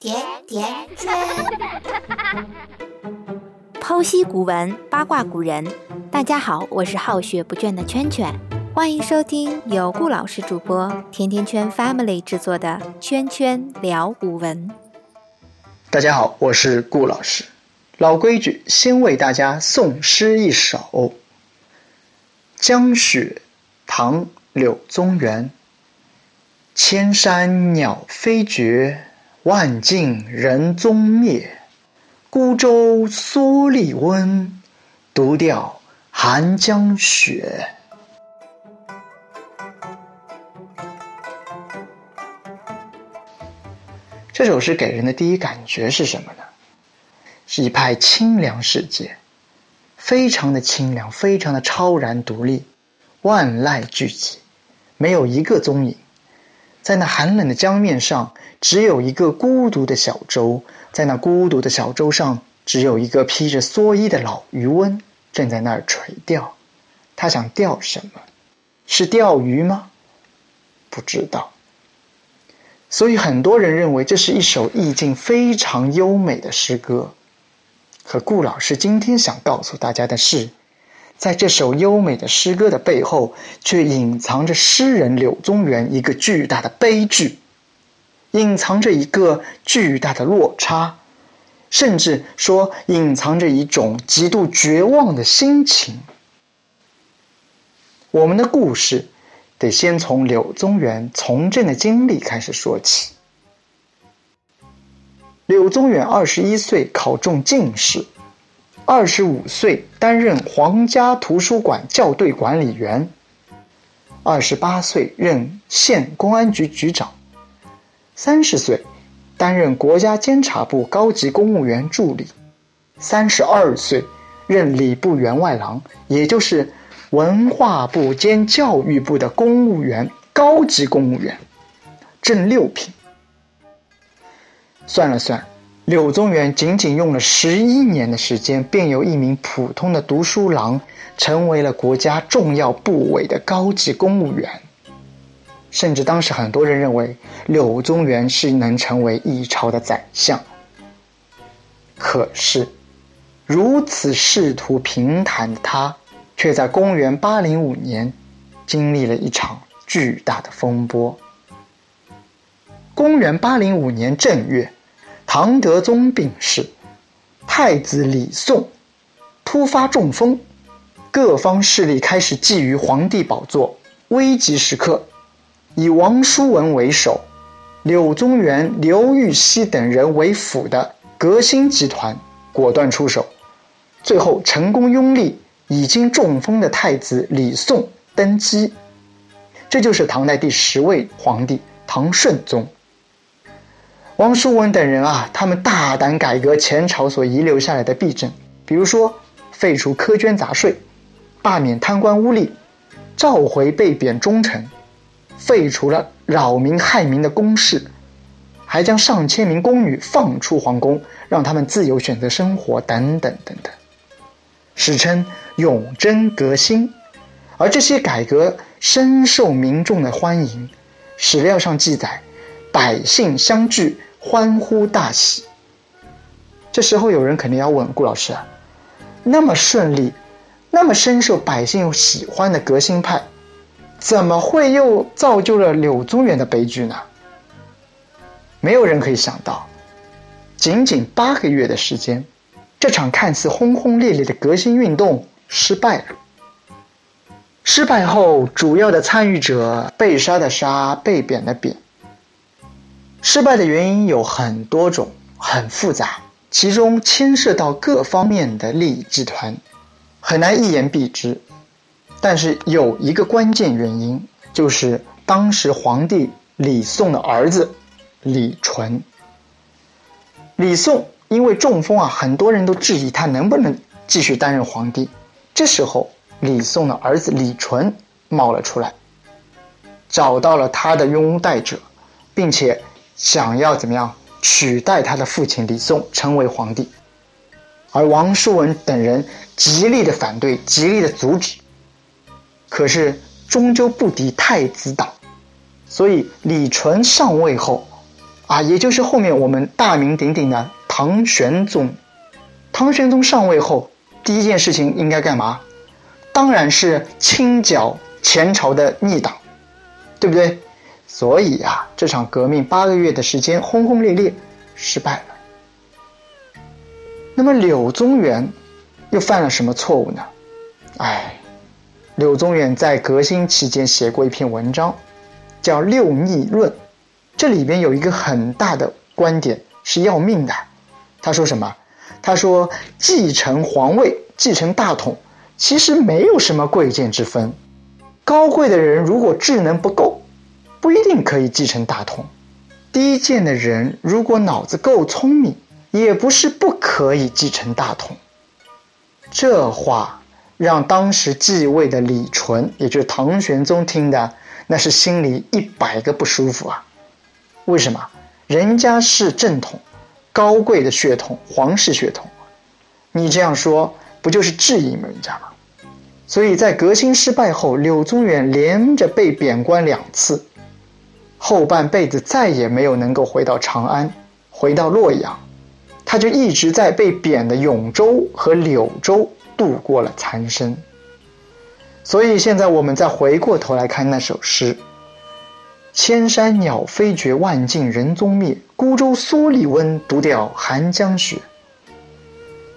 甜甜圈，剖析古文，八卦古人。大家好，我是好学不倦的圈圈，欢迎收听由顾老师主播、甜甜圈 Family 制作的《圈圈聊古文》。大家好，我是顾老师。老规矩，先为大家诵诗一首，《江雪》，唐·柳宗元。千山鸟飞绝，万径人踪灭。孤舟蓑笠翁，独钓寒江雪。这首诗给人的第一感觉是什么呢？是一派清凉世界，非常的清凉，非常的超然独立，万籁俱寂，没有一个踪影。在那寒冷的江面上，只有一个孤独的小舟；在那孤独的小舟上，只有一个披着蓑衣的老渔翁，正在那儿垂钓。他想钓什么？是钓鱼吗？不知道。所以很多人认为这是一首意境非常优美的诗歌。可顾老师今天想告诉大家的是。在这首优美的诗歌的背后，却隐藏着诗人柳宗元一个巨大的悲剧，隐藏着一个巨大的落差，甚至说隐藏着一种极度绝望的心情。我们的故事得先从柳宗元从政的经历开始说起。柳宗元二十一岁考中进士。二十五岁担任皇家图书馆校对管理员，二十八岁任县公安局局长，三十岁担任国家监察部高级公务员助理，三十二岁任礼部员外郎，也就是文化部兼教育部的公务员高级公务员，正六品。算了算。柳宗元仅仅用了十一年的时间，便由一名普通的读书郎，成为了国家重要部委的高级公务员。甚至当时很多人认为柳宗元是能成为一朝的宰相。可是，如此仕途平坦的他，却在公元八零五年，经历了一场巨大的风波。公元八零五年正月。唐德宗病逝，太子李诵突发中风，各方势力开始觊觎皇帝宝座。危急时刻，以王叔文为首，柳宗元、刘禹锡等人为辅的革新集团果断出手，最后成功拥立已经中风的太子李诵登基，这就是唐代第十位皇帝唐顺宗。王叔文等人啊，他们大胆改革前朝所遗留下来的弊政，比如说废除苛捐杂税、罢免贪官污吏、召回被贬忠臣、废除了扰民害民的宫事，还将上千名宫女放出皇宫，让他们自由选择生活，等等等等，史称永贞革新。而这些改革深受民众的欢迎，史料上记载，百姓相聚。欢呼大喜。这时候有人肯定要问顾老师啊，那么顺利，那么深受百姓喜欢的革新派，怎么会又造就了柳宗元的悲剧呢？没有人可以想到，仅仅八个月的时间，这场看似轰轰烈烈的革新运动失败了。失败后，主要的参与者被杀的杀，被贬的贬。失败的原因有很多种，很复杂，其中牵涉到各方面的利益集团，很难一言蔽之。但是有一个关键原因，就是当时皇帝李诵的儿子李纯。李诵因为中风啊，很多人都质疑他能不能继续担任皇帝。这时候，李诵的儿子李纯冒了出来，找到了他的拥戴者，并且。想要怎么样取代他的父亲李诵成为皇帝，而王叔文等人极力的反对，极力的阻止。可是终究不敌太子党，所以李纯上位后，啊，也就是后面我们大名鼎鼎的唐玄宗。唐玄宗上位后，第一件事情应该干嘛？当然是清剿前朝的逆党，对不对？所以啊，这场革命八个月的时间轰轰烈烈，失败了。那么柳宗元又犯了什么错误呢？哎，柳宗元在革新期间写过一篇文章，叫《六逆论》，这里边有一个很大的观点是要命的。他说什么？他说继承皇位、继承大统，其实没有什么贵贱之分。高贵的人如果智能不够，不一定可以继承大统；低贱的人如果脑子够聪明，也不是不可以继承大统。这话让当时继位的李纯，也就是唐玄宗听的，那是心里一百个不舒服啊！为什么？人家是正统。高贵的血统，皇室血统，你这样说不就是质疑人家吗？所以在革新失败后，柳宗元连着被贬官两次，后半辈子再也没有能够回到长安，回到洛阳，他就一直在被贬的永州和柳州度过了残生。所以现在我们再回过头来看那首诗。千山鸟飞绝，万径人踪灭。孤舟蓑笠翁，独钓寒江雪。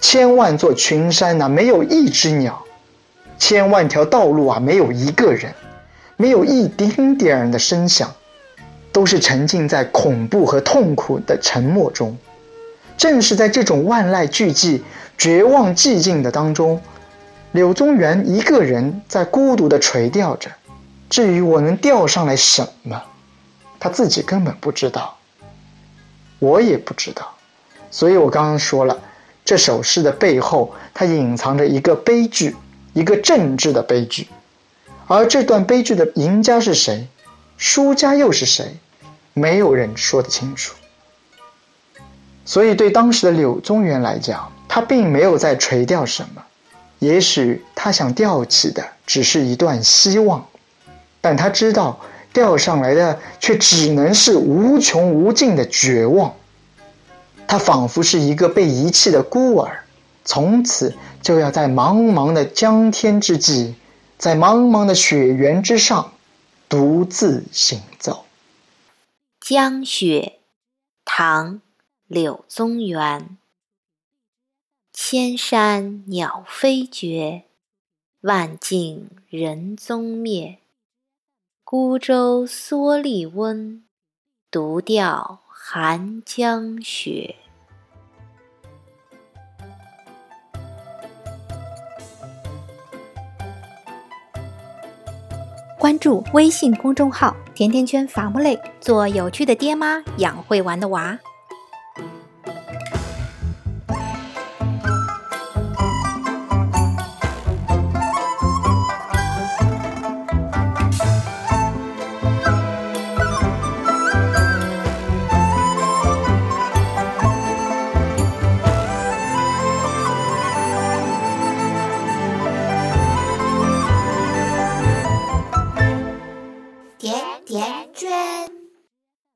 千万座群山呐，没有一只鸟；千万条道路啊，没有一个人，没有一丁点儿的声响，都是沉浸在恐怖和痛苦的沉默中。正是在这种万籁俱寂、绝望寂静的当中，柳宗元一个人在孤独地垂钓着。至于我能钓上来什么？他自己根本不知道，我也不知道，所以我刚刚说了，这首诗的背后，它隐藏着一个悲剧，一个政治的悲剧，而这段悲剧的赢家是谁，输家又是谁，没有人说得清楚。所以对当时的柳宗元来讲，他并没有在垂钓什么，也许他想钓起的只是一段希望，但他知道。钓上来的却只能是无穷无尽的绝望。他仿佛是一个被遗弃的孤儿，从此就要在茫茫的江天之际，在茫茫的雪原之上，独自行走。江雪，唐，柳宗元。千山鸟飞绝，万径人踪灭。孤舟蓑笠翁，独钓寒江雪。关注微信公众号“甜甜圈伐木累”，做有趣的爹妈，养会玩的娃。